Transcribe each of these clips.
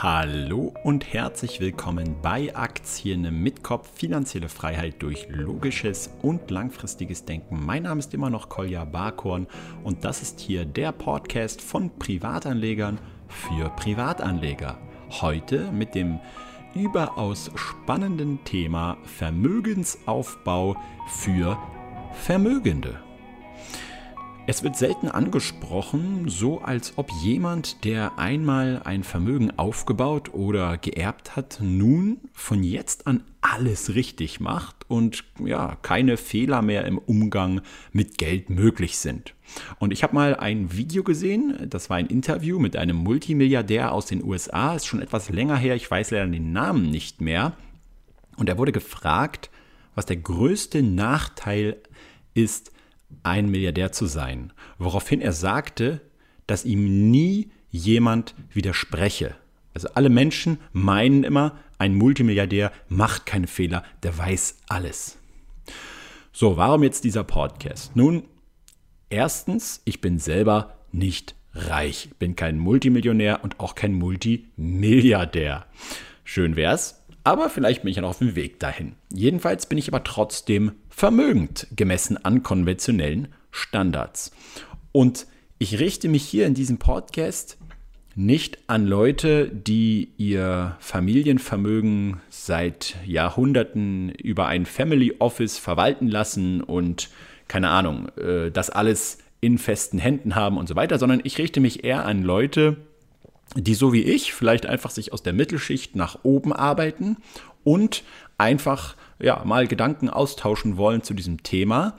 Hallo und herzlich willkommen bei Aktien mit Kopf, finanzielle Freiheit durch logisches und langfristiges Denken. Mein Name ist immer noch Kolja Barkorn und das ist hier der Podcast von Privatanlegern für Privatanleger. Heute mit dem überaus spannenden Thema Vermögensaufbau für Vermögende. Es wird selten angesprochen, so als ob jemand, der einmal ein Vermögen aufgebaut oder geerbt hat, nun von jetzt an alles richtig macht und ja, keine Fehler mehr im Umgang mit Geld möglich sind. Und ich habe mal ein Video gesehen, das war ein Interview mit einem Multimilliardär aus den USA, ist schon etwas länger her, ich weiß leider den Namen nicht mehr. Und er wurde gefragt, was der größte Nachteil ist, ein Milliardär zu sein, woraufhin er sagte, dass ihm nie jemand widerspreche. Also alle Menschen meinen immer, ein Multimilliardär macht keine Fehler, der weiß alles. So, warum jetzt dieser Podcast? Nun, erstens, ich bin selber nicht reich, bin kein Multimillionär und auch kein Multimilliardär. Schön wär's, aber vielleicht bin ich ja noch auf dem Weg dahin. Jedenfalls bin ich aber trotzdem vermögend, gemessen an konventionellen Standards. Und ich richte mich hier in diesem Podcast nicht an Leute, die ihr Familienvermögen seit Jahrhunderten über ein Family Office verwalten lassen und keine Ahnung, äh, das alles in festen Händen haben und so weiter, sondern ich richte mich eher an Leute, die so wie ich vielleicht einfach sich aus der Mittelschicht nach oben arbeiten und einfach ja, mal Gedanken austauschen wollen zu diesem Thema.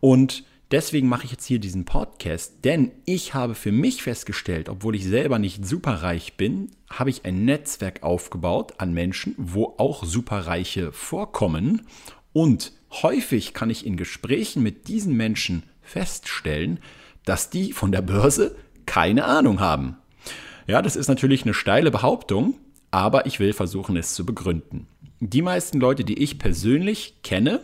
Und deswegen mache ich jetzt hier diesen Podcast, denn ich habe für mich festgestellt, obwohl ich selber nicht superreich bin, habe ich ein Netzwerk aufgebaut an Menschen, wo auch Superreiche vorkommen. Und häufig kann ich in Gesprächen mit diesen Menschen feststellen, dass die von der Börse keine Ahnung haben. Ja, das ist natürlich eine steile Behauptung, aber ich will versuchen, es zu begründen. Die meisten Leute, die ich persönlich kenne,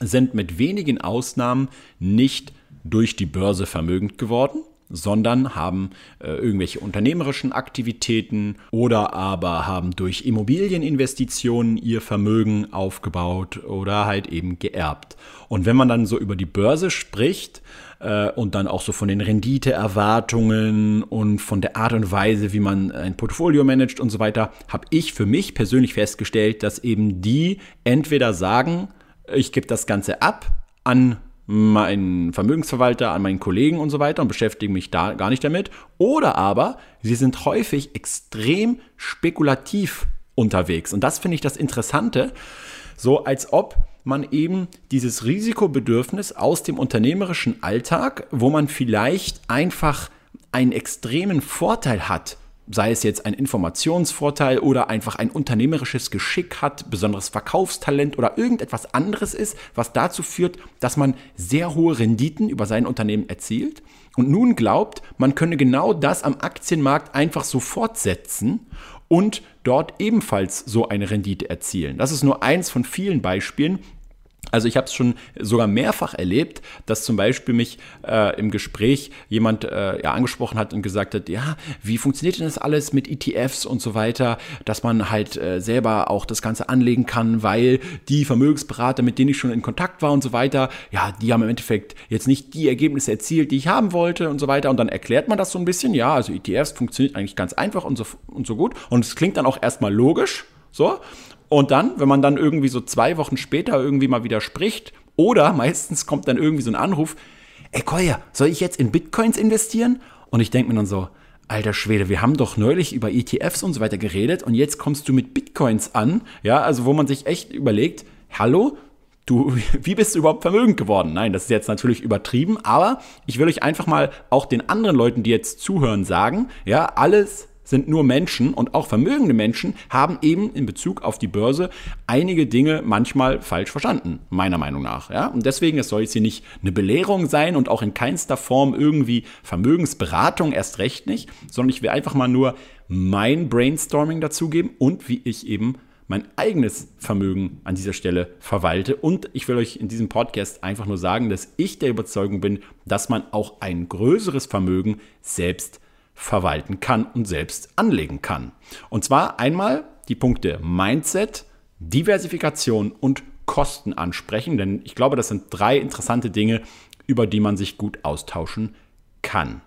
sind mit wenigen Ausnahmen nicht durch die Börse vermögend geworden, sondern haben äh, irgendwelche unternehmerischen Aktivitäten oder aber haben durch Immobilieninvestitionen ihr Vermögen aufgebaut oder halt eben geerbt. Und wenn man dann so über die Börse spricht, äh, und dann auch so von den Renditeerwartungen und von der Art und Weise, wie man ein Portfolio managt und so weiter, habe ich für mich persönlich festgestellt, dass eben die entweder sagen, ich gebe das Ganze ab an meinen Vermögensverwalter, an meinen Kollegen und so weiter und beschäftige mich da gar nicht damit. Oder aber sie sind häufig extrem spekulativ unterwegs. Und das finde ich das Interessante, so als ob man eben dieses Risikobedürfnis aus dem unternehmerischen Alltag, wo man vielleicht einfach einen extremen Vorteil hat, sei es jetzt ein Informationsvorteil oder einfach ein unternehmerisches Geschick hat, besonderes Verkaufstalent oder irgendetwas anderes ist, was dazu führt, dass man sehr hohe Renditen über sein Unternehmen erzielt und nun glaubt, man könne genau das am Aktienmarkt einfach so fortsetzen und dort ebenfalls so eine Rendite erzielen. Das ist nur eins von vielen Beispielen, also ich habe es schon sogar mehrfach erlebt, dass zum Beispiel mich äh, im Gespräch jemand äh, ja, angesprochen hat und gesagt hat, ja, wie funktioniert denn das alles mit ETFs und so weiter, dass man halt äh, selber auch das Ganze anlegen kann, weil die Vermögensberater, mit denen ich schon in Kontakt war und so weiter, ja, die haben im Endeffekt jetzt nicht die Ergebnisse erzielt, die ich haben wollte und so weiter. Und dann erklärt man das so ein bisschen, ja, also ETFs funktioniert eigentlich ganz einfach und so, und so gut. Und es klingt dann auch erstmal logisch. So. Und dann, wenn man dann irgendwie so zwei Wochen später irgendwie mal wieder spricht, oder meistens kommt dann irgendwie so ein Anruf, ey Koya, soll ich jetzt in Bitcoins investieren? Und ich denke mir dann so, alter Schwede, wir haben doch neulich über ETFs und so weiter geredet und jetzt kommst du mit Bitcoins an, ja, also wo man sich echt überlegt, hallo, du, wie bist du überhaupt vermögend geworden? Nein, das ist jetzt natürlich übertrieben, aber ich will euch einfach mal auch den anderen Leuten, die jetzt zuhören, sagen, ja, alles sind nur Menschen und auch vermögende Menschen haben eben in Bezug auf die Börse einige Dinge manchmal falsch verstanden, meiner Meinung nach. Ja? Und deswegen, es soll jetzt hier nicht eine Belehrung sein und auch in keinster Form irgendwie Vermögensberatung, erst recht nicht, sondern ich will einfach mal nur mein Brainstorming dazugeben und wie ich eben mein eigenes Vermögen an dieser Stelle verwalte. Und ich will euch in diesem Podcast einfach nur sagen, dass ich der Überzeugung bin, dass man auch ein größeres Vermögen selbst verwalten kann und selbst anlegen kann. Und zwar einmal die Punkte Mindset, Diversifikation und Kosten ansprechen, denn ich glaube, das sind drei interessante Dinge, über die man sich gut austauschen kann.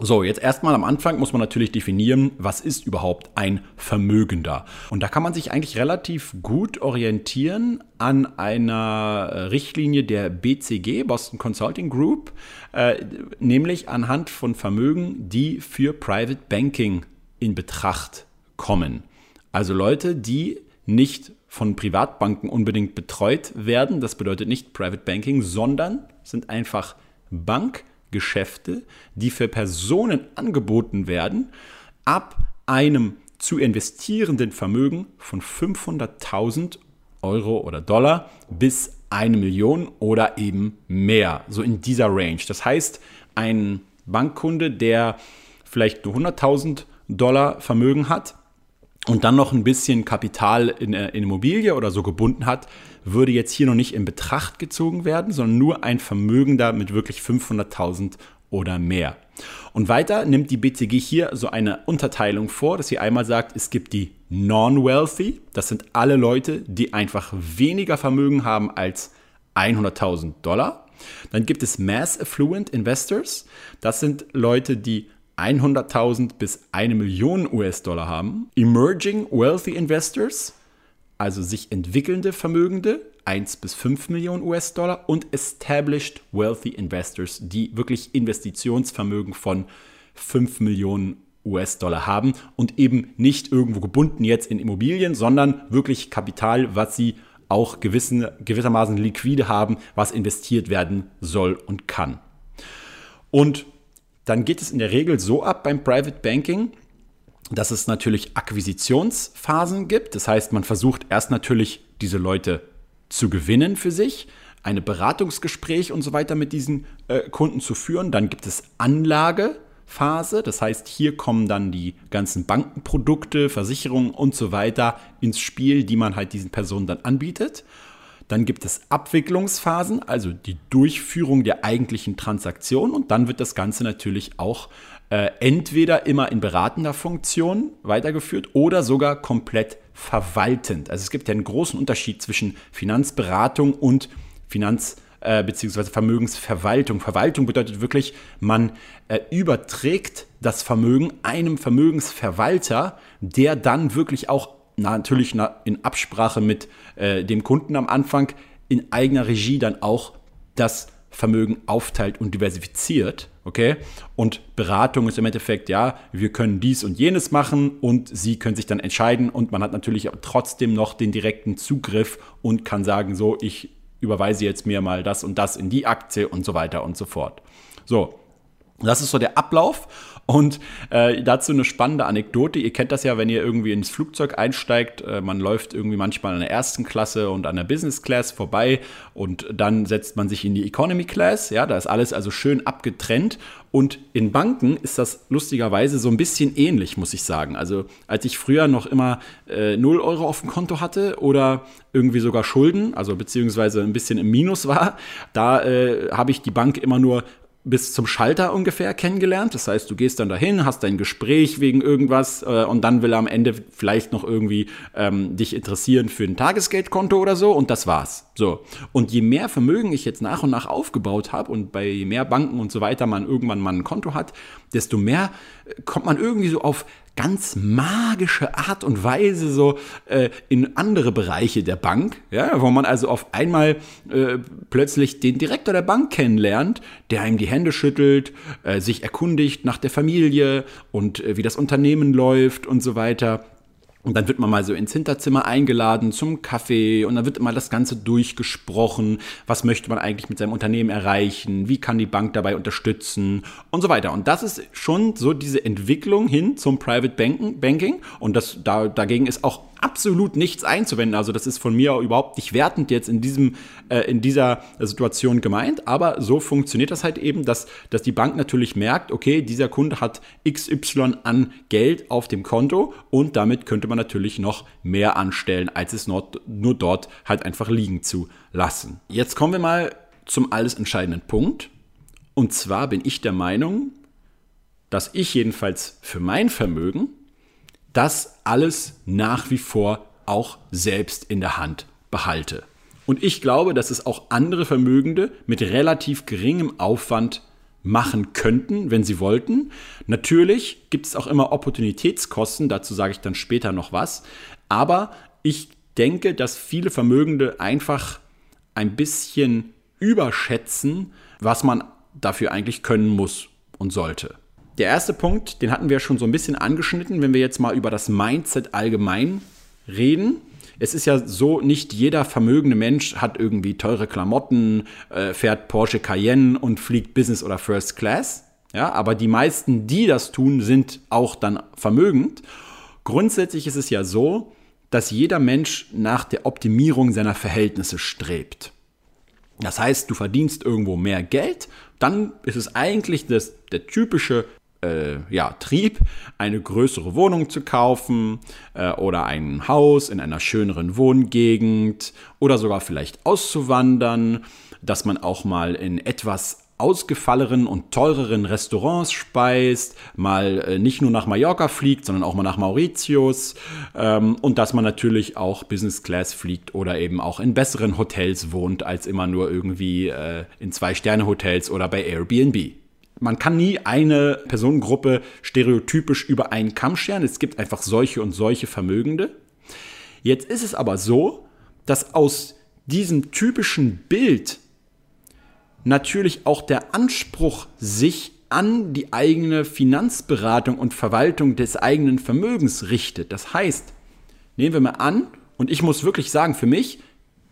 So, jetzt erstmal am Anfang muss man natürlich definieren, was ist überhaupt ein Vermögender. Und da kann man sich eigentlich relativ gut orientieren an einer Richtlinie der BCG, Boston Consulting Group, äh, nämlich anhand von Vermögen, die für Private Banking in Betracht kommen. Also Leute, die nicht von Privatbanken unbedingt betreut werden, das bedeutet nicht Private Banking, sondern sind einfach Bank Geschäfte, die für Personen angeboten werden, ab einem zu investierenden Vermögen von 500.000 Euro oder Dollar bis eine Million oder eben mehr, so in dieser Range. Das heißt, ein Bankkunde, der vielleicht nur 100.000 Dollar Vermögen hat und dann noch ein bisschen Kapital in, in Immobilie oder so gebunden hat, würde jetzt hier noch nicht in Betracht gezogen werden, sondern nur ein Vermögender mit wirklich 500.000 oder mehr. Und weiter nimmt die BCG hier so eine Unterteilung vor, dass sie einmal sagt, es gibt die Non-Wealthy, das sind alle Leute, die einfach weniger Vermögen haben als 100.000 Dollar. Dann gibt es Mass Affluent Investors, das sind Leute, die 100.000 bis 1 Million US-Dollar haben. Emerging Wealthy Investors, also sich entwickelnde Vermögende, 1 bis 5 Millionen US-Dollar und Established Wealthy Investors, die wirklich Investitionsvermögen von 5 Millionen US-Dollar haben und eben nicht irgendwo gebunden jetzt in Immobilien, sondern wirklich Kapital, was sie auch gewissen, gewissermaßen liquide haben, was investiert werden soll und kann. Und dann geht es in der Regel so ab beim Private Banking, dass es natürlich Akquisitionsphasen gibt. Das heißt, man versucht erst natürlich diese Leute zu gewinnen für sich, eine Beratungsgespräch und so weiter mit diesen äh, Kunden zu führen. Dann gibt es Anlagephase, das heißt, hier kommen dann die ganzen Bankenprodukte, Versicherungen und so weiter ins Spiel, die man halt diesen Personen dann anbietet. Dann gibt es Abwicklungsphasen, also die Durchführung der eigentlichen Transaktion und dann wird das Ganze natürlich auch äh, entweder immer in beratender Funktion weitergeführt oder sogar komplett verwaltend. Also es gibt ja einen großen Unterschied zwischen Finanzberatung und Finanz äh, bzw. Vermögensverwaltung. Verwaltung bedeutet wirklich, man äh, überträgt das Vermögen einem Vermögensverwalter, der dann wirklich auch natürlich in Absprache mit äh, dem Kunden am Anfang in eigener Regie dann auch das Vermögen aufteilt und diversifiziert. Okay? Und Beratung ist im Endeffekt, ja, wir können dies und jenes machen und Sie können sich dann entscheiden und man hat natürlich trotzdem noch den direkten Zugriff und kann sagen, so, ich überweise jetzt mir mal das und das in die Aktie und so weiter und so fort. So, das ist so der Ablauf. Und äh, dazu eine spannende Anekdote. Ihr kennt das ja, wenn ihr irgendwie ins Flugzeug einsteigt. Äh, man läuft irgendwie manchmal an der ersten Klasse und an der Business Class vorbei und dann setzt man sich in die Economy Class. Ja, da ist alles also schön abgetrennt. Und in Banken ist das lustigerweise so ein bisschen ähnlich, muss ich sagen. Also als ich früher noch immer äh, 0 Euro auf dem Konto hatte oder irgendwie sogar Schulden, also beziehungsweise ein bisschen im Minus war, da äh, habe ich die Bank immer nur bis zum Schalter ungefähr kennengelernt. Das heißt, du gehst dann dahin, hast dein Gespräch wegen irgendwas äh, und dann will er am Ende vielleicht noch irgendwie ähm, dich interessieren für ein Tagesgeldkonto oder so und das war's. So. Und je mehr Vermögen ich jetzt nach und nach aufgebaut habe und bei mehr Banken und so weiter man irgendwann mal ein Konto hat, desto mehr äh, kommt man irgendwie so auf ganz magische Art und Weise so äh, in andere Bereiche der Bank, ja, wo man also auf einmal äh, plötzlich den Direktor der Bank kennenlernt, der ihm die Hände schüttelt, äh, sich erkundigt nach der Familie und äh, wie das Unternehmen läuft und so weiter. Und dann wird man mal so ins Hinterzimmer eingeladen zum Kaffee und dann wird mal das Ganze durchgesprochen. Was möchte man eigentlich mit seinem Unternehmen erreichen? Wie kann die Bank dabei unterstützen? Und so weiter. Und das ist schon so diese Entwicklung hin zum Private Banking. Und das, da, dagegen ist auch absolut nichts einzuwenden. Also das ist von mir überhaupt nicht wertend jetzt in diesem äh, in dieser Situation gemeint, aber so funktioniert das halt eben, dass dass die Bank natürlich merkt, okay, dieser Kunde hat XY an Geld auf dem Konto und damit könnte man natürlich noch mehr anstellen, als es nur, nur dort halt einfach liegen zu lassen. Jetzt kommen wir mal zum alles entscheidenden Punkt und zwar bin ich der Meinung, dass ich jedenfalls für mein Vermögen das alles nach wie vor auch selbst in der Hand behalte. Und ich glaube, dass es auch andere Vermögende mit relativ geringem Aufwand machen könnten, wenn sie wollten. Natürlich gibt es auch immer Opportunitätskosten, dazu sage ich dann später noch was. Aber ich denke, dass viele Vermögende einfach ein bisschen überschätzen, was man dafür eigentlich können muss und sollte. Der erste Punkt, den hatten wir schon so ein bisschen angeschnitten, wenn wir jetzt mal über das Mindset allgemein reden. Es ist ja so, nicht jeder vermögende Mensch hat irgendwie teure Klamotten, äh, fährt Porsche Cayenne und fliegt Business oder First Class. Ja, aber die meisten, die das tun, sind auch dann vermögend. Grundsätzlich ist es ja so, dass jeder Mensch nach der Optimierung seiner Verhältnisse strebt. Das heißt, du verdienst irgendwo mehr Geld, dann ist es eigentlich das, der typische äh, ja, Trieb, eine größere Wohnung zu kaufen äh, oder ein Haus in einer schöneren Wohngegend oder sogar vielleicht auszuwandern, dass man auch mal in etwas ausgefallenen und teureren Restaurants speist, mal äh, nicht nur nach Mallorca fliegt, sondern auch mal nach Mauritius ähm, und dass man natürlich auch Business Class fliegt oder eben auch in besseren Hotels wohnt, als immer nur irgendwie äh, in Zwei-Sterne-Hotels oder bei Airbnb man kann nie eine Personengruppe stereotypisch über einen Kamm scheren. Es gibt einfach solche und solche Vermögende. Jetzt ist es aber so, dass aus diesem typischen Bild natürlich auch der Anspruch sich an die eigene Finanzberatung und Verwaltung des eigenen Vermögens richtet. Das heißt, nehmen wir mal an, und ich muss wirklich sagen, für mich,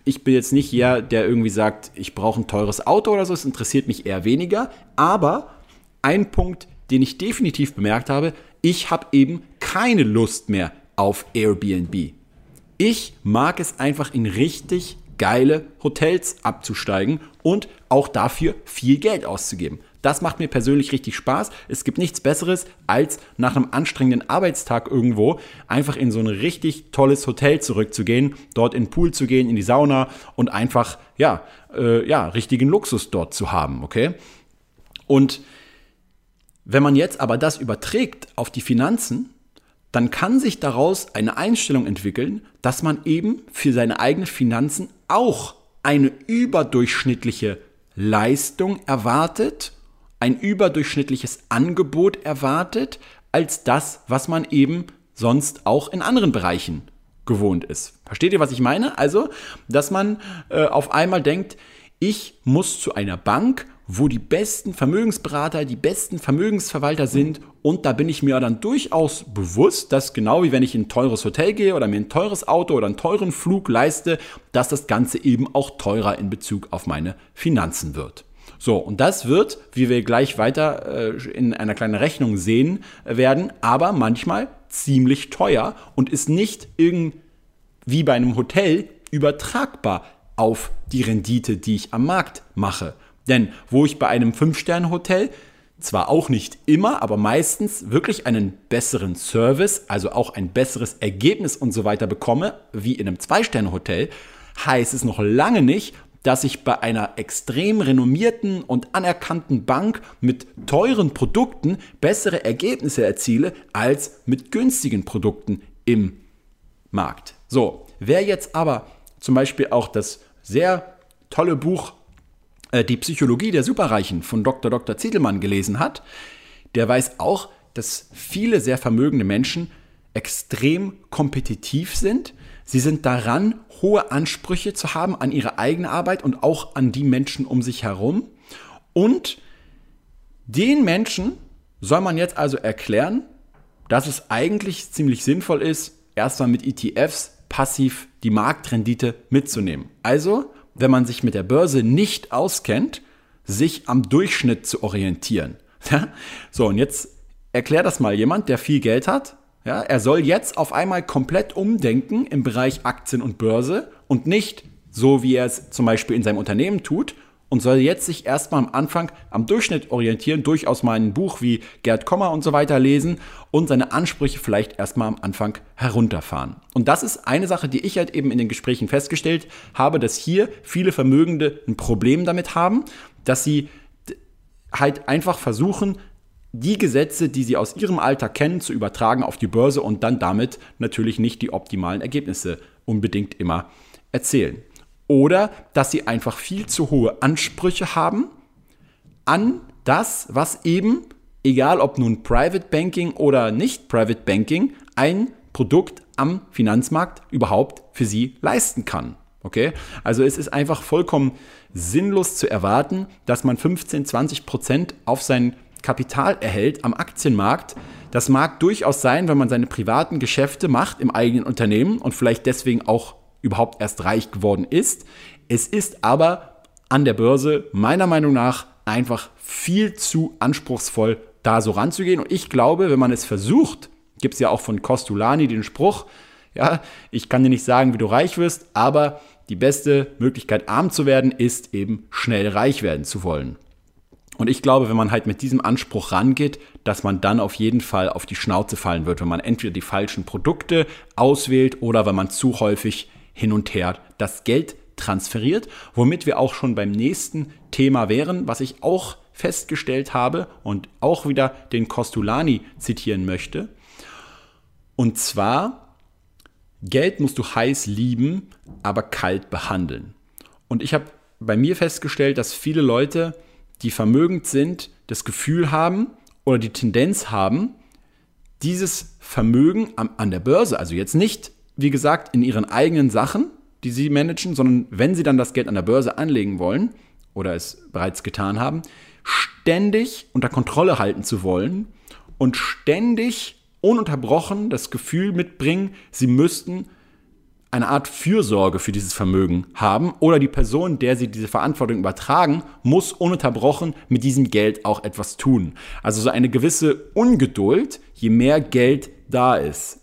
ich bin jetzt nicht der, der irgendwie sagt, ich brauche ein teures Auto oder so, es interessiert mich eher weniger. Aber ein Punkt, den ich definitiv bemerkt habe, ich habe eben keine Lust mehr auf Airbnb. Ich mag es einfach in richtig geile Hotels abzusteigen und auch dafür viel Geld auszugeben. Das macht mir persönlich richtig Spaß. Es gibt nichts Besseres, als nach einem anstrengenden Arbeitstag irgendwo einfach in so ein richtig tolles Hotel zurückzugehen, dort in den Pool zu gehen, in die Sauna und einfach, ja, äh, ja, richtigen Luxus dort zu haben, okay? Und wenn man jetzt aber das überträgt auf die Finanzen, dann kann sich daraus eine Einstellung entwickeln, dass man eben für seine eigenen Finanzen auch eine überdurchschnittliche Leistung erwartet, ein überdurchschnittliches Angebot erwartet, als das, was man eben sonst auch in anderen Bereichen gewohnt ist. Versteht ihr, was ich meine? Also, dass man äh, auf einmal denkt, ich muss zu einer Bank wo die besten Vermögensberater, die besten Vermögensverwalter sind. Und da bin ich mir dann durchaus bewusst, dass genau wie wenn ich in ein teures Hotel gehe oder mir ein teures Auto oder einen teuren Flug leiste, dass das Ganze eben auch teurer in Bezug auf meine Finanzen wird. So, und das wird, wie wir gleich weiter äh, in einer kleinen Rechnung sehen werden, aber manchmal ziemlich teuer und ist nicht irgendwie wie bei einem Hotel übertragbar auf die Rendite, die ich am Markt mache. Denn wo ich bei einem 5-Sterne-Hotel zwar auch nicht immer, aber meistens wirklich einen besseren Service, also auch ein besseres Ergebnis und so weiter bekomme, wie in einem 2-Sterne-Hotel, heißt es noch lange nicht, dass ich bei einer extrem renommierten und anerkannten Bank mit teuren Produkten bessere Ergebnisse erziele als mit günstigen Produkten im Markt. So, wer jetzt aber zum Beispiel auch das sehr tolle Buch äh, die Psychologie der Superreichen von Dr. Dr. Ziedelmann gelesen hat, der weiß auch, dass viele sehr vermögende Menschen extrem kompetitiv sind. Sie sind daran, hohe Ansprüche zu haben an ihre eigene Arbeit und auch an die Menschen um sich herum. Und den Menschen soll man jetzt also erklären, dass es eigentlich ziemlich sinnvoll ist, erstmal mit ETFs passiv die Marktrendite mitzunehmen. Also wenn man sich mit der Börse nicht auskennt, sich am Durchschnitt zu orientieren. so, und jetzt erklär das mal jemand, der viel Geld hat. Ja, er soll jetzt auf einmal komplett umdenken im Bereich Aktien und Börse und nicht so, wie er es zum Beispiel in seinem Unternehmen tut und soll jetzt sich erstmal am Anfang am Durchschnitt orientieren, durchaus mal ein Buch wie Gerd Kommer und so weiter lesen und seine Ansprüche vielleicht erstmal am Anfang herunterfahren. Und das ist eine Sache, die ich halt eben in den Gesprächen festgestellt habe, dass hier viele Vermögende ein Problem damit haben, dass sie halt einfach versuchen, die Gesetze, die sie aus ihrem Alter kennen, zu übertragen auf die Börse und dann damit natürlich nicht die optimalen Ergebnisse unbedingt immer erzählen. Oder dass sie einfach viel zu hohe Ansprüche haben an das, was eben, egal ob nun Private Banking oder nicht Private Banking, ein Produkt am Finanzmarkt überhaupt für sie leisten kann. Okay? Also es ist einfach vollkommen sinnlos zu erwarten, dass man 15, 20 Prozent auf sein Kapital erhält am Aktienmarkt. Das mag durchaus sein, wenn man seine privaten Geschäfte macht im eigenen Unternehmen und vielleicht deswegen auch überhaupt erst reich geworden ist. Es ist aber an der Börse meiner Meinung nach einfach viel zu anspruchsvoll, da so ranzugehen. Und ich glaube, wenn man es versucht, gibt es ja auch von Costolani den Spruch, ja, ich kann dir nicht sagen, wie du reich wirst, aber die beste Möglichkeit, arm zu werden, ist eben schnell reich werden zu wollen. Und ich glaube, wenn man halt mit diesem Anspruch rangeht, dass man dann auf jeden Fall auf die Schnauze fallen wird, wenn man entweder die falschen Produkte auswählt oder wenn man zu häufig hin und her das Geld transferiert, womit wir auch schon beim nächsten Thema wären, was ich auch festgestellt habe und auch wieder den Costolani zitieren möchte. Und zwar, Geld musst du heiß lieben, aber kalt behandeln. Und ich habe bei mir festgestellt, dass viele Leute, die vermögend sind, das Gefühl haben oder die Tendenz haben, dieses Vermögen an der Börse, also jetzt nicht, wie gesagt, in ihren eigenen Sachen, die sie managen, sondern wenn sie dann das Geld an der Börse anlegen wollen oder es bereits getan haben, ständig unter Kontrolle halten zu wollen und ständig ununterbrochen das Gefühl mitbringen, sie müssten eine Art Fürsorge für dieses Vermögen haben oder die Person, der sie diese Verantwortung übertragen, muss ununterbrochen mit diesem Geld auch etwas tun. Also so eine gewisse Ungeduld, je mehr Geld da ist.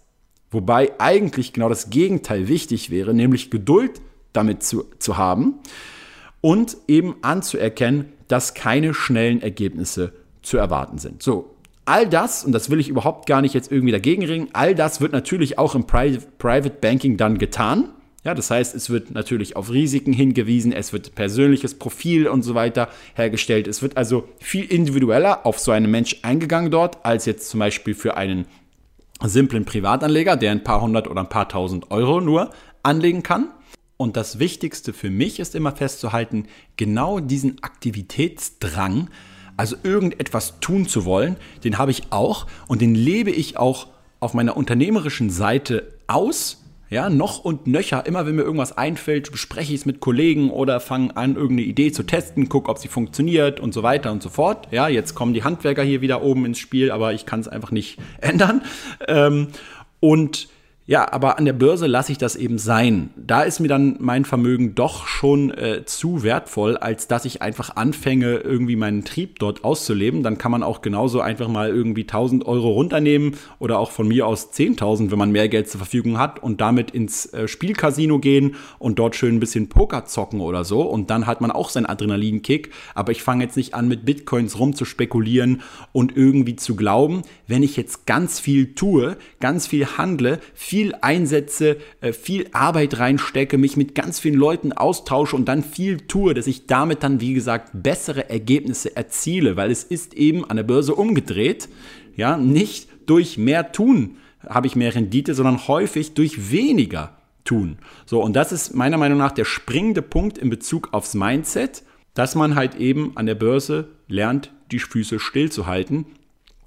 Wobei eigentlich genau das Gegenteil wichtig wäre, nämlich Geduld damit zu, zu haben und eben anzuerkennen, dass keine schnellen Ergebnisse zu erwarten sind. So, all das, und das will ich überhaupt gar nicht jetzt irgendwie dagegen ringen, all das wird natürlich auch im Pri Private Banking dann getan. Ja, das heißt, es wird natürlich auf Risiken hingewiesen, es wird persönliches Profil und so weiter hergestellt. Es wird also viel individueller auf so einen Mensch eingegangen dort, als jetzt zum Beispiel für einen simplen Privatanleger, der ein paar hundert oder ein paar tausend Euro nur anlegen kann. Und das Wichtigste für mich ist immer festzuhalten, genau diesen Aktivitätsdrang, also irgendetwas tun zu wollen, den habe ich auch und den lebe ich auch auf meiner unternehmerischen Seite aus. Ja, noch und nöcher, immer wenn mir irgendwas einfällt, bespreche ich es mit Kollegen oder fange an, irgendeine Idee zu testen, gucke, ob sie funktioniert und so weiter und so fort. Ja, jetzt kommen die Handwerker hier wieder oben ins Spiel, aber ich kann es einfach nicht ändern. Ähm, und ja, aber an der Börse lasse ich das eben sein. Da ist mir dann mein Vermögen doch schon äh, zu wertvoll, als dass ich einfach anfange, irgendwie meinen Trieb dort auszuleben. Dann kann man auch genauso einfach mal irgendwie 1000 Euro runternehmen oder auch von mir aus 10.000, wenn man mehr Geld zur Verfügung hat und damit ins äh, Spielcasino gehen und dort schön ein bisschen Poker zocken oder so. Und dann hat man auch seinen Adrenalinkick. Aber ich fange jetzt nicht an, mit Bitcoins rumzuspekulieren und irgendwie zu glauben, wenn ich jetzt ganz viel tue, ganz viel handle, viel viel einsetze, äh, viel Arbeit reinstecke, mich mit ganz vielen Leuten austausche und dann viel tue, dass ich damit dann, wie gesagt, bessere Ergebnisse erziele, weil es ist eben an der Börse umgedreht, ja, nicht durch mehr tun habe ich mehr Rendite, sondern häufig durch weniger tun. So, und das ist meiner Meinung nach der springende Punkt in Bezug aufs Mindset, dass man halt eben an der Börse lernt, die Füße stillzuhalten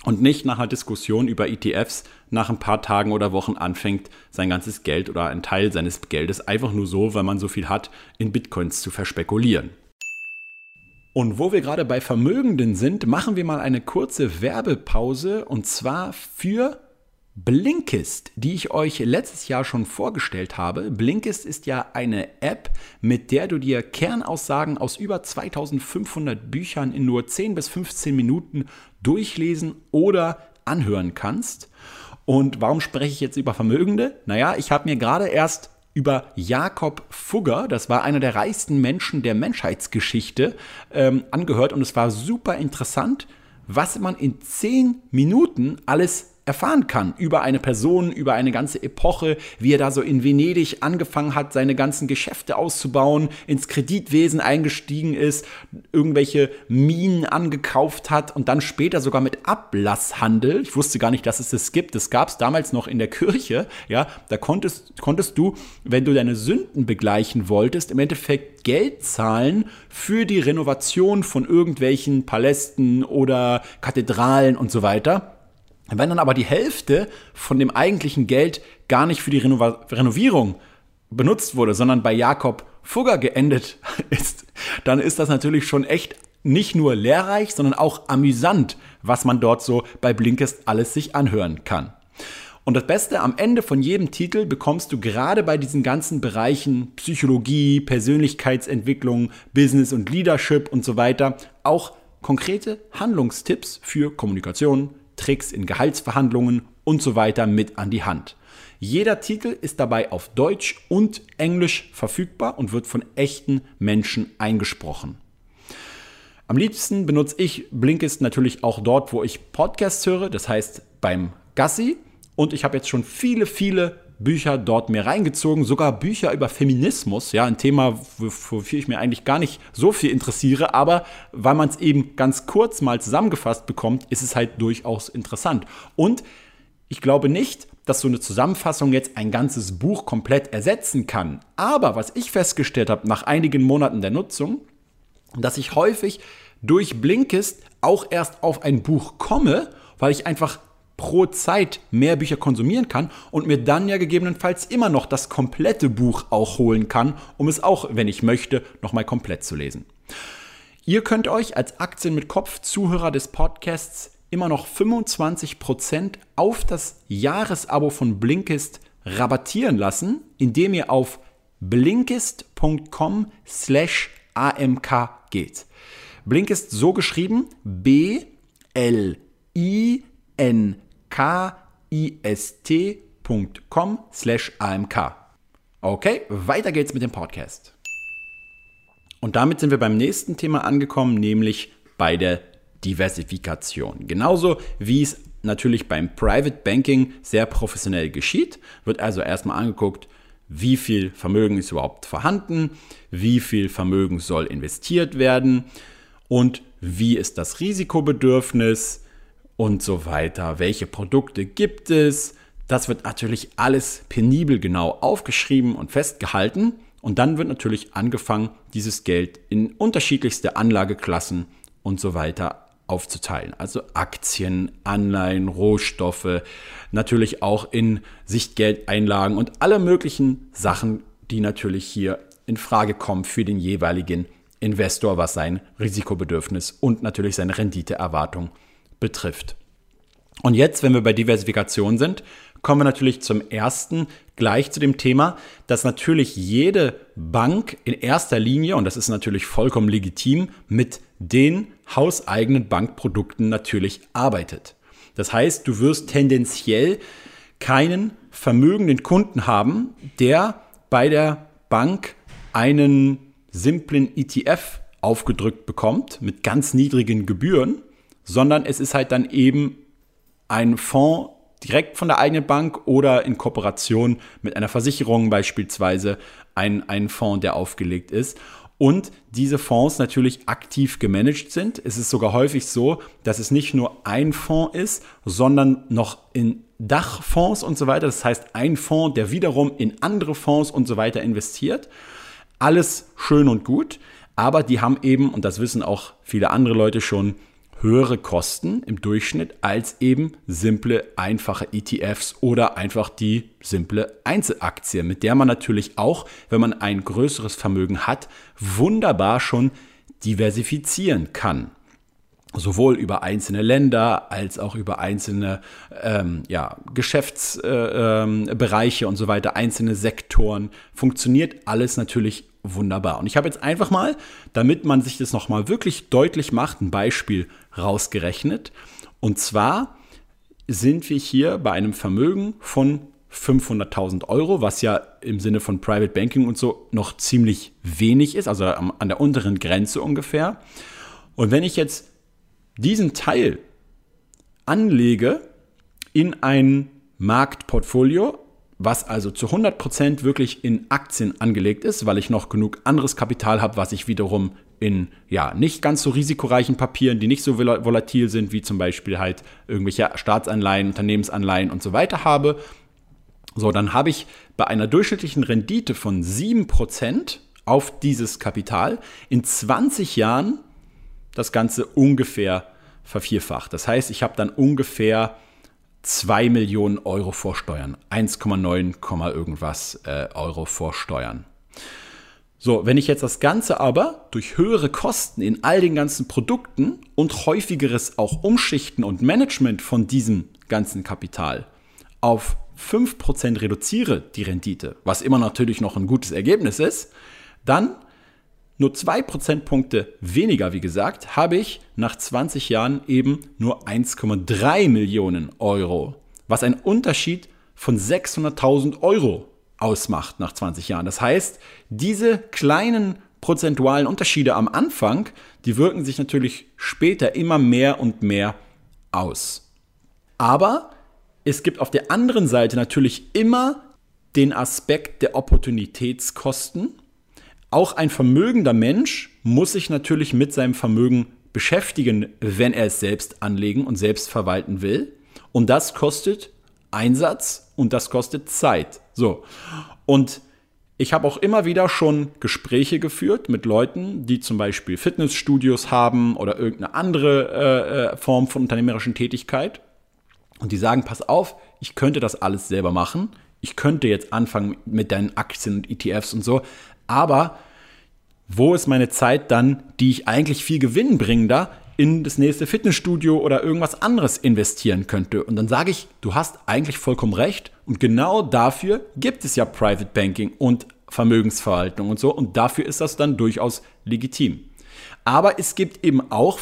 und nicht nach einer Diskussion über ETFs nach ein paar Tagen oder Wochen anfängt, sein ganzes Geld oder einen Teil seines Geldes einfach nur so, weil man so viel hat, in Bitcoins zu verspekulieren. Und wo wir gerade bei Vermögenden sind, machen wir mal eine kurze Werbepause und zwar für Blinkist, die ich euch letztes Jahr schon vorgestellt habe. Blinkist ist ja eine App, mit der du dir Kernaussagen aus über 2500 Büchern in nur 10 bis 15 Minuten durchlesen oder anhören kannst. Und warum spreche ich jetzt über Vermögende? Naja, ich habe mir gerade erst über Jakob Fugger, das war einer der reichsten Menschen der Menschheitsgeschichte, ähm, angehört und es war super interessant, was man in 10 Minuten alles erfahren kann über eine Person, über eine ganze Epoche, wie er da so in Venedig angefangen hat, seine ganzen Geschäfte auszubauen, ins Kreditwesen eingestiegen ist, irgendwelche Minen angekauft hat und dann später sogar mit Ablasshandel. Ich wusste gar nicht, dass es das gibt. Das gab es damals noch in der Kirche. Ja, da konntest, konntest du, wenn du deine Sünden begleichen wolltest, im Endeffekt Geld zahlen für die Renovation von irgendwelchen Palästen oder Kathedralen und so weiter. Wenn dann aber die Hälfte von dem eigentlichen Geld gar nicht für die Renova Renovierung benutzt wurde, sondern bei Jakob Fugger geendet ist, dann ist das natürlich schon echt nicht nur lehrreich, sondern auch amüsant, was man dort so bei Blinkist alles sich anhören kann. Und das Beste, am Ende von jedem Titel bekommst du gerade bei diesen ganzen Bereichen Psychologie, Persönlichkeitsentwicklung, Business und Leadership und so weiter auch konkrete Handlungstipps für Kommunikation, Tricks in Gehaltsverhandlungen und so weiter mit an die Hand. Jeder Titel ist dabei auf Deutsch und Englisch verfügbar und wird von echten Menschen eingesprochen. Am liebsten benutze ich Blinkist natürlich auch dort, wo ich Podcasts höre, das heißt beim Gassi. Und ich habe jetzt schon viele, viele Bücher dort mir reingezogen, sogar Bücher über Feminismus, ja, ein Thema, wofür ich mir eigentlich gar nicht so viel interessiere, aber weil man es eben ganz kurz mal zusammengefasst bekommt, ist es halt durchaus interessant. Und ich glaube nicht, dass so eine Zusammenfassung jetzt ein ganzes Buch komplett ersetzen kann. Aber was ich festgestellt habe nach einigen Monaten der Nutzung, dass ich häufig durch Blinkist auch erst auf ein Buch komme, weil ich einfach pro Zeit mehr Bücher konsumieren kann und mir dann ja gegebenenfalls immer noch das komplette Buch auch holen kann, um es auch, wenn ich möchte, nochmal komplett zu lesen. Ihr könnt euch als Aktien mit Kopf Zuhörer des Podcasts immer noch 25% auf das Jahresabo von Blinkist rabattieren lassen, indem ihr auf blinkist.com slash amk geht. Blinkist so geschrieben B L I N kist.com slash amk. Okay, weiter geht's mit dem Podcast. Und damit sind wir beim nächsten Thema angekommen, nämlich bei der Diversifikation. Genauso wie es natürlich beim Private Banking sehr professionell geschieht, wird also erstmal angeguckt, wie viel Vermögen ist überhaupt vorhanden, wie viel Vermögen soll investiert werden und wie ist das Risikobedürfnis, und so weiter. Welche Produkte gibt es? Das wird natürlich alles penibel genau aufgeschrieben und festgehalten. Und dann wird natürlich angefangen, dieses Geld in unterschiedlichste Anlageklassen und so weiter aufzuteilen. Also Aktien, Anleihen, Rohstoffe, natürlich auch in Sichtgeldeinlagen und alle möglichen Sachen, die natürlich hier in Frage kommen für den jeweiligen Investor, was sein Risikobedürfnis und natürlich seine Renditeerwartung betrifft. Und jetzt, wenn wir bei Diversifikation sind, kommen wir natürlich zum ersten gleich zu dem Thema, dass natürlich jede Bank in erster Linie, und das ist natürlich vollkommen legitim, mit den hauseigenen Bankprodukten natürlich arbeitet. Das heißt, du wirst tendenziell keinen vermögenden Kunden haben, der bei der Bank einen simplen ETF aufgedrückt bekommt mit ganz niedrigen Gebühren, sondern es ist halt dann eben ein Fonds direkt von der eigenen Bank oder in Kooperation mit einer Versicherung beispielsweise ein, ein Fonds, der aufgelegt ist. Und diese Fonds natürlich aktiv gemanagt sind. Es ist sogar häufig so, dass es nicht nur ein Fonds ist, sondern noch in Dachfonds und so weiter. Das heißt, ein Fonds, der wiederum in andere Fonds und so weiter investiert. Alles schön und gut, aber die haben eben, und das wissen auch viele andere Leute schon, höhere Kosten im Durchschnitt als eben simple, einfache ETFs oder einfach die simple Einzelaktie, mit der man natürlich auch, wenn man ein größeres Vermögen hat, wunderbar schon diversifizieren kann. Sowohl über einzelne Länder als auch über einzelne ähm, ja, Geschäftsbereiche äh, ähm, und so weiter, einzelne Sektoren, funktioniert alles natürlich wunderbar. Und ich habe jetzt einfach mal, damit man sich das nochmal wirklich deutlich macht, ein Beispiel rausgerechnet. Und zwar sind wir hier bei einem Vermögen von 500.000 Euro, was ja im Sinne von Private Banking und so noch ziemlich wenig ist, also an der unteren Grenze ungefähr. Und wenn ich jetzt diesen Teil anlege in ein Marktportfolio, was also zu 100% wirklich in Aktien angelegt ist, weil ich noch genug anderes Kapital habe, was ich wiederum in ja, nicht ganz so risikoreichen Papieren, die nicht so volatil sind, wie zum Beispiel halt irgendwelche Staatsanleihen, Unternehmensanleihen und so weiter habe. So, dann habe ich bei einer durchschnittlichen Rendite von 7% auf dieses Kapital in 20 Jahren das Ganze ungefähr vervierfacht. Das heißt, ich habe dann ungefähr 2 Millionen Euro vor Steuern. 1,9, irgendwas äh, Euro vor Steuern. So, wenn ich jetzt das Ganze aber durch höhere Kosten in all den ganzen Produkten und häufigeres auch Umschichten und Management von diesem ganzen Kapital auf 5% reduziere die Rendite, was immer natürlich noch ein gutes Ergebnis ist, dann nur 2 Prozentpunkte weniger, wie gesagt, habe ich nach 20 Jahren eben nur 1,3 Millionen Euro, was ein Unterschied von 600.000 Euro ausmacht nach 20 Jahren. Das heißt, diese kleinen prozentualen Unterschiede am Anfang, die wirken sich natürlich später immer mehr und mehr aus. Aber es gibt auf der anderen Seite natürlich immer den Aspekt der Opportunitätskosten. Auch ein vermögender Mensch muss sich natürlich mit seinem Vermögen beschäftigen, wenn er es selbst anlegen und selbst verwalten will. Und das kostet Einsatz und das kostet Zeit. So. Und ich habe auch immer wieder schon Gespräche geführt mit Leuten, die zum Beispiel Fitnessstudios haben oder irgendeine andere äh, äh, Form von unternehmerischen Tätigkeit. Und die sagen, pass auf, ich könnte das alles selber machen. Ich könnte jetzt anfangen mit deinen Aktien und ETFs und so. Aber wo ist meine Zeit dann, die ich eigentlich viel gewinnbringender in das nächste Fitnessstudio oder irgendwas anderes investieren könnte. Und dann sage ich, du hast eigentlich vollkommen recht. Und genau dafür gibt es ja Private Banking und Vermögensverwaltung und so. Und dafür ist das dann durchaus legitim. Aber es gibt eben auch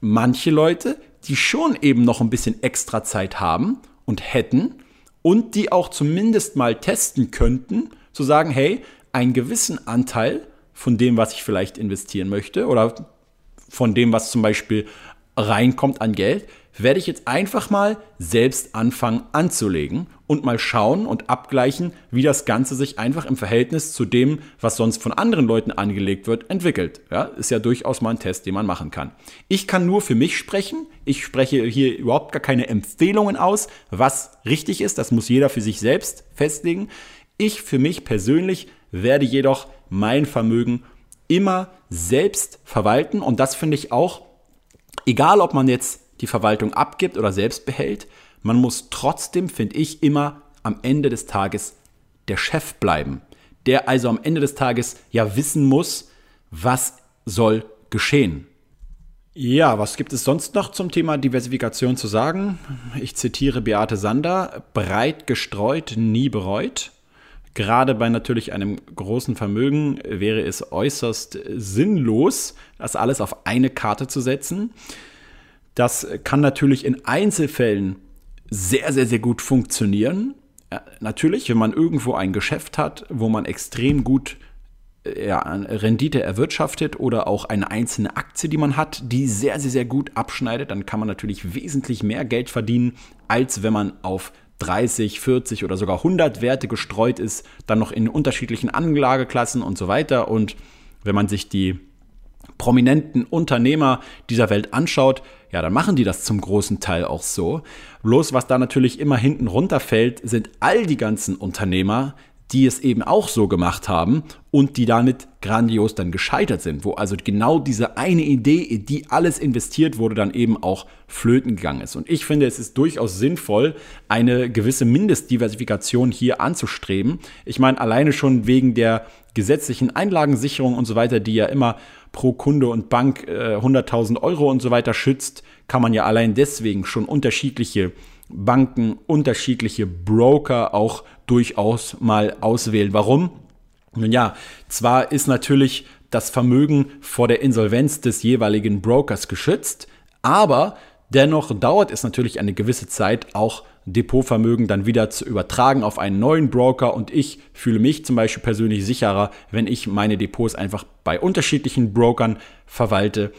manche Leute, die schon eben noch ein bisschen extra Zeit haben und hätten und die auch zumindest mal testen könnten, zu sagen, hey, einen gewissen Anteil von dem, was ich vielleicht investieren möchte oder von dem, was zum Beispiel reinkommt an Geld, werde ich jetzt einfach mal selbst anfangen anzulegen und mal schauen und abgleichen, wie das Ganze sich einfach im Verhältnis zu dem, was sonst von anderen Leuten angelegt wird, entwickelt. Ja, ist ja durchaus mal ein Test, den man machen kann. Ich kann nur für mich sprechen. Ich spreche hier überhaupt gar keine Empfehlungen aus, was richtig ist. Das muss jeder für sich selbst festlegen. Ich für mich persönlich werde jedoch mein Vermögen immer selbst verwalten. Und das finde ich auch, egal ob man jetzt die Verwaltung abgibt oder selbst behält, man muss trotzdem, finde ich, immer am Ende des Tages der Chef bleiben. Der also am Ende des Tages ja wissen muss, was soll geschehen. Ja, was gibt es sonst noch zum Thema Diversifikation zu sagen? Ich zitiere Beate Sander, breit gestreut, nie bereut. Gerade bei natürlich einem großen Vermögen wäre es äußerst sinnlos, das alles auf eine Karte zu setzen. Das kann natürlich in Einzelfällen sehr, sehr, sehr gut funktionieren. Ja, natürlich, wenn man irgendwo ein Geschäft hat, wo man extrem gut äh, ja, Rendite erwirtschaftet oder auch eine einzelne Aktie, die man hat, die sehr, sehr, sehr gut abschneidet, dann kann man natürlich wesentlich mehr Geld verdienen, als wenn man auf 30, 40 oder sogar 100 Werte gestreut ist, dann noch in unterschiedlichen Anlageklassen und so weiter. Und wenn man sich die prominenten Unternehmer dieser Welt anschaut, ja, dann machen die das zum großen Teil auch so. Bloß was da natürlich immer hinten runterfällt, sind all die ganzen Unternehmer, die es eben auch so gemacht haben und die damit grandios dann gescheitert sind, wo also genau diese eine Idee, in die alles investiert wurde, dann eben auch flöten gegangen ist. Und ich finde, es ist durchaus sinnvoll, eine gewisse Mindestdiversifikation hier anzustreben. Ich meine, alleine schon wegen der gesetzlichen Einlagensicherung und so weiter, die ja immer pro Kunde und Bank äh, 100.000 Euro und so weiter schützt, kann man ja allein deswegen schon unterschiedliche Banken, unterschiedliche Broker auch durchaus mal auswählen. Warum? Nun ja, zwar ist natürlich das Vermögen vor der Insolvenz des jeweiligen Brokers geschützt, aber dennoch dauert es natürlich eine gewisse Zeit, auch Depotvermögen dann wieder zu übertragen auf einen neuen Broker und ich fühle mich zum Beispiel persönlich sicherer, wenn ich meine Depots einfach bei unterschiedlichen Brokern verwalte.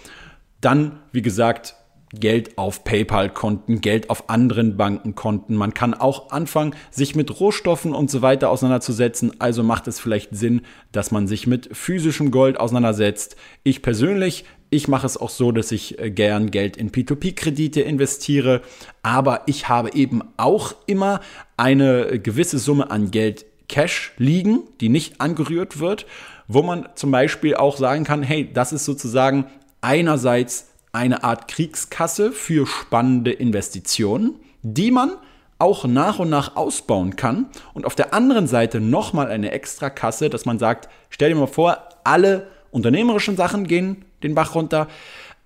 Dann, wie gesagt, Geld auf PayPal-Konten, Geld auf anderen Bankenkonten. Man kann auch anfangen, sich mit Rohstoffen und so weiter auseinanderzusetzen. Also macht es vielleicht Sinn, dass man sich mit physischem Gold auseinandersetzt. Ich persönlich, ich mache es auch so, dass ich äh, gern Geld in P2P-Kredite investiere. Aber ich habe eben auch immer eine gewisse Summe an Geld Cash liegen, die nicht angerührt wird, wo man zum Beispiel auch sagen kann, hey, das ist sozusagen einerseits eine Art Kriegskasse für spannende Investitionen, die man auch nach und nach ausbauen kann. Und auf der anderen Seite nochmal eine extra Kasse, dass man sagt, stell dir mal vor, alle unternehmerischen Sachen gehen den Bach runter,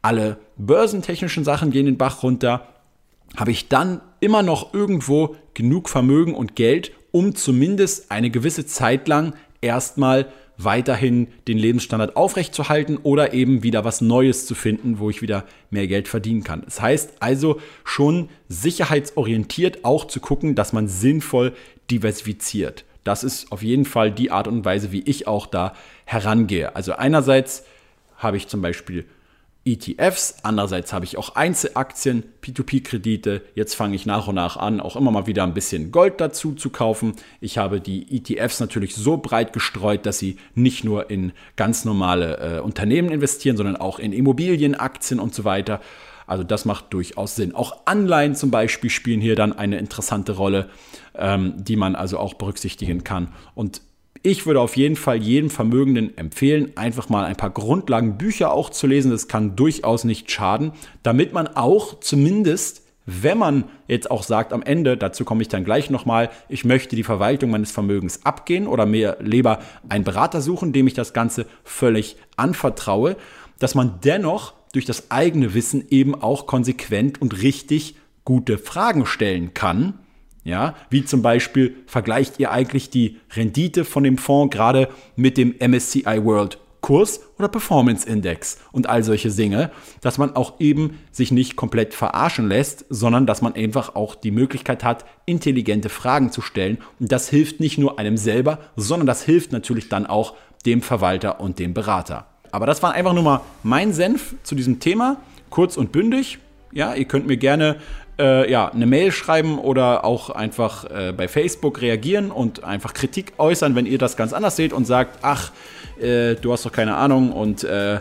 alle börsentechnischen Sachen gehen den Bach runter. Habe ich dann immer noch irgendwo genug Vermögen und Geld, um zumindest eine gewisse Zeit lang erstmal weiterhin den Lebensstandard aufrechtzuerhalten oder eben wieder was Neues zu finden, wo ich wieder mehr Geld verdienen kann. Das heißt also schon sicherheitsorientiert auch zu gucken, dass man sinnvoll diversifiziert. Das ist auf jeden Fall die Art und Weise, wie ich auch da herangehe. Also einerseits habe ich zum Beispiel ETFs, andererseits habe ich auch Einzelaktien, P2P-Kredite. Jetzt fange ich nach und nach an, auch immer mal wieder ein bisschen Gold dazu zu kaufen. Ich habe die ETFs natürlich so breit gestreut, dass sie nicht nur in ganz normale äh, Unternehmen investieren, sondern auch in Immobilien, Aktien und so weiter. Also das macht durchaus Sinn. Auch Anleihen zum Beispiel spielen hier dann eine interessante Rolle, ähm, die man also auch berücksichtigen kann. Und ich würde auf jeden Fall jedem Vermögenden empfehlen, einfach mal ein paar Grundlagenbücher auch zu lesen. Das kann durchaus nicht schaden, damit man auch zumindest wenn man jetzt auch sagt am Ende, dazu komme ich dann gleich nochmal, ich möchte die Verwaltung meines Vermögens abgehen oder mir lieber einen Berater suchen, dem ich das Ganze völlig anvertraue, dass man dennoch durch das eigene Wissen eben auch konsequent und richtig gute Fragen stellen kann ja, wie zum Beispiel vergleicht ihr eigentlich die Rendite von dem Fonds gerade mit dem MSCI World Kurs oder Performance Index und all solche Dinge, dass man auch eben sich nicht komplett verarschen lässt, sondern dass man einfach auch die Möglichkeit hat, intelligente Fragen zu stellen. Und das hilft nicht nur einem selber, sondern das hilft natürlich dann auch dem Verwalter und dem Berater. Aber das war einfach nur mal mein Senf zu diesem Thema, kurz und bündig. Ja, ihr könnt mir gerne äh, ja, eine Mail schreiben oder auch einfach äh, bei Facebook reagieren und einfach Kritik äußern, wenn ihr das ganz anders seht und sagt, ach, äh, du hast doch keine Ahnung und äh,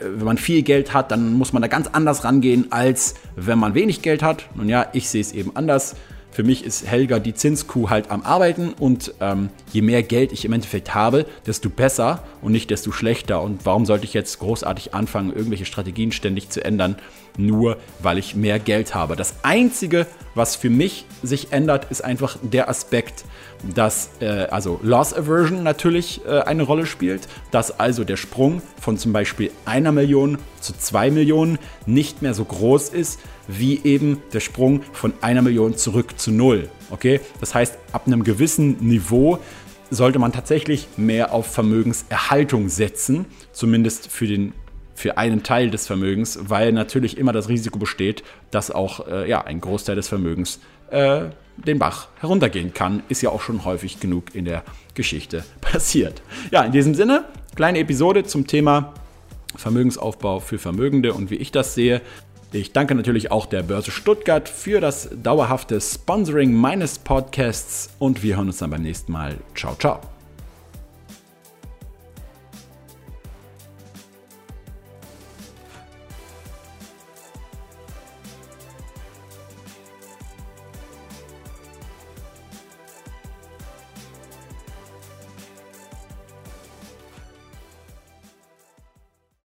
wenn man viel Geld hat, dann muss man da ganz anders rangehen, als wenn man wenig Geld hat. Nun ja, ich sehe es eben anders. Für mich ist Helga die Zinskuh halt am Arbeiten und ähm, je mehr Geld ich im Endeffekt habe, desto besser und nicht desto schlechter. Und warum sollte ich jetzt großartig anfangen, irgendwelche Strategien ständig zu ändern, nur weil ich mehr Geld habe? Das Einzige, was für mich sich ändert, ist einfach der Aspekt, dass äh, also Loss Aversion natürlich äh, eine Rolle spielt, dass also der Sprung von zum Beispiel einer Million zu zwei Millionen nicht mehr so groß ist, wie eben der Sprung von einer Million zurück zu null. Okay? Das heißt, ab einem gewissen Niveau sollte man tatsächlich mehr auf Vermögenserhaltung setzen, zumindest für den für einen Teil des Vermögens, weil natürlich immer das Risiko besteht, dass auch äh, ja, ein Großteil des Vermögens äh, den Bach heruntergehen kann. Ist ja auch schon häufig genug in der Geschichte passiert. Ja, in diesem Sinne, kleine Episode zum Thema Vermögensaufbau für Vermögende und wie ich das sehe. Ich danke natürlich auch der Börse Stuttgart für das dauerhafte Sponsoring meines Podcasts und wir hören uns dann beim nächsten Mal. Ciao, ciao.